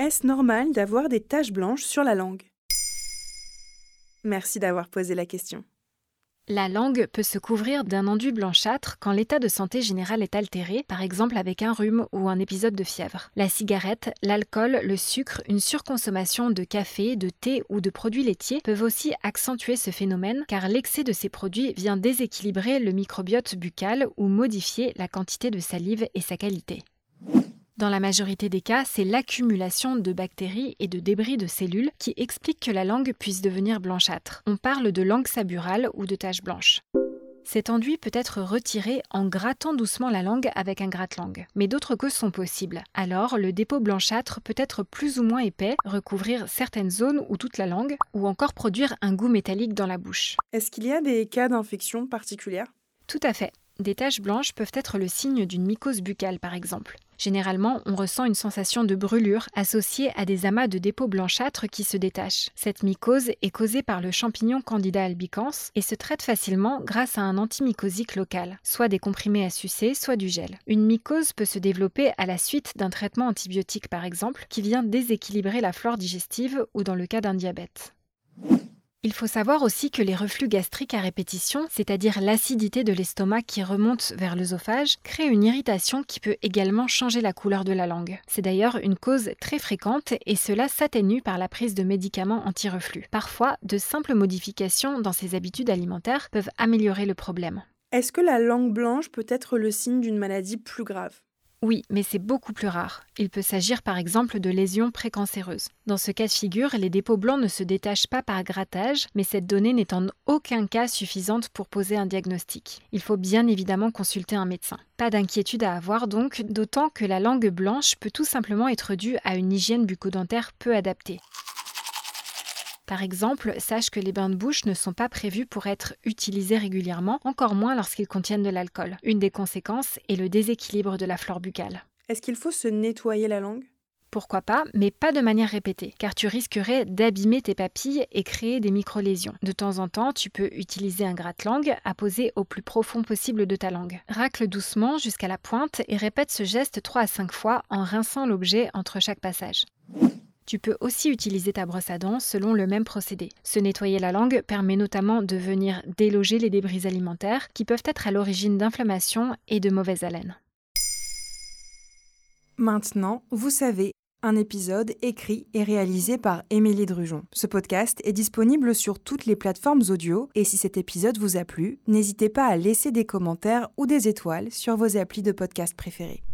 Est-ce normal d'avoir des taches blanches sur la langue? Merci d'avoir posé la question. La langue peut se couvrir d'un enduit blanchâtre quand l'état de santé général est altéré, par exemple avec un rhume ou un épisode de fièvre. La cigarette, l'alcool, le sucre, une surconsommation de café, de thé ou de produits laitiers peuvent aussi accentuer ce phénomène car l'excès de ces produits vient déséquilibrer le microbiote buccal ou modifier la quantité de salive et sa qualité. Dans la majorité des cas, c'est l'accumulation de bactéries et de débris de cellules qui explique que la langue puisse devenir blanchâtre. On parle de langue saburale ou de taches blanches. Cet enduit peut être retiré en grattant doucement la langue avec un gratte-langue. Mais d'autres causes sont possibles. Alors, le dépôt blanchâtre peut être plus ou moins épais, recouvrir certaines zones ou toute la langue, ou encore produire un goût métallique dans la bouche. Est-ce qu'il y a des cas d'infection particulières? Tout à fait. Des taches blanches peuvent être le signe d'une mycose buccale, par exemple. Généralement, on ressent une sensation de brûlure associée à des amas de dépôts blanchâtres qui se détachent. Cette mycose est causée par le champignon Candida albicans et se traite facilement grâce à un antimycosique local, soit des comprimés à sucer, soit du gel. Une mycose peut se développer à la suite d'un traitement antibiotique par exemple, qui vient déséquilibrer la flore digestive ou dans le cas d'un diabète. Il faut savoir aussi que les reflux gastriques à répétition, c'est-à-dire l'acidité de l'estomac qui remonte vers l'œsophage, créent une irritation qui peut également changer la couleur de la langue. C'est d'ailleurs une cause très fréquente et cela s'atténue par la prise de médicaments anti-reflux. Parfois, de simples modifications dans ses habitudes alimentaires peuvent améliorer le problème. Est-ce que la langue blanche peut être le signe d'une maladie plus grave? Oui, mais c'est beaucoup plus rare. Il peut s'agir par exemple de lésions précancéreuses. Dans ce cas de figure, les dépôts blancs ne se détachent pas par grattage, mais cette donnée n'est en aucun cas suffisante pour poser un diagnostic. Il faut bien évidemment consulter un médecin. Pas d'inquiétude à avoir donc, d'autant que la langue blanche peut tout simplement être due à une hygiène bucco-dentaire peu adaptée. Par exemple, sache que les bains de bouche ne sont pas prévus pour être utilisés régulièrement, encore moins lorsqu'ils contiennent de l'alcool. Une des conséquences est le déséquilibre de la flore buccale. Est-ce qu'il faut se nettoyer la langue? Pourquoi pas, mais pas de manière répétée, car tu risquerais d'abîmer tes papilles et créer des micro-lésions. De temps en temps, tu peux utiliser un gratte-langue à poser au plus profond possible de ta langue. Racle doucement jusqu'à la pointe et répète ce geste 3 à 5 fois en rinçant l'objet entre chaque passage. Tu peux aussi utiliser ta brosse à dents selon le même procédé. Se nettoyer la langue permet notamment de venir déloger les débris alimentaires qui peuvent être à l'origine d'inflammation et de mauvaise haleine. Maintenant, vous savez, un épisode écrit et réalisé par Émilie Drujon. Ce podcast est disponible sur toutes les plateformes audio et si cet épisode vous a plu, n'hésitez pas à laisser des commentaires ou des étoiles sur vos applis de podcast préférés.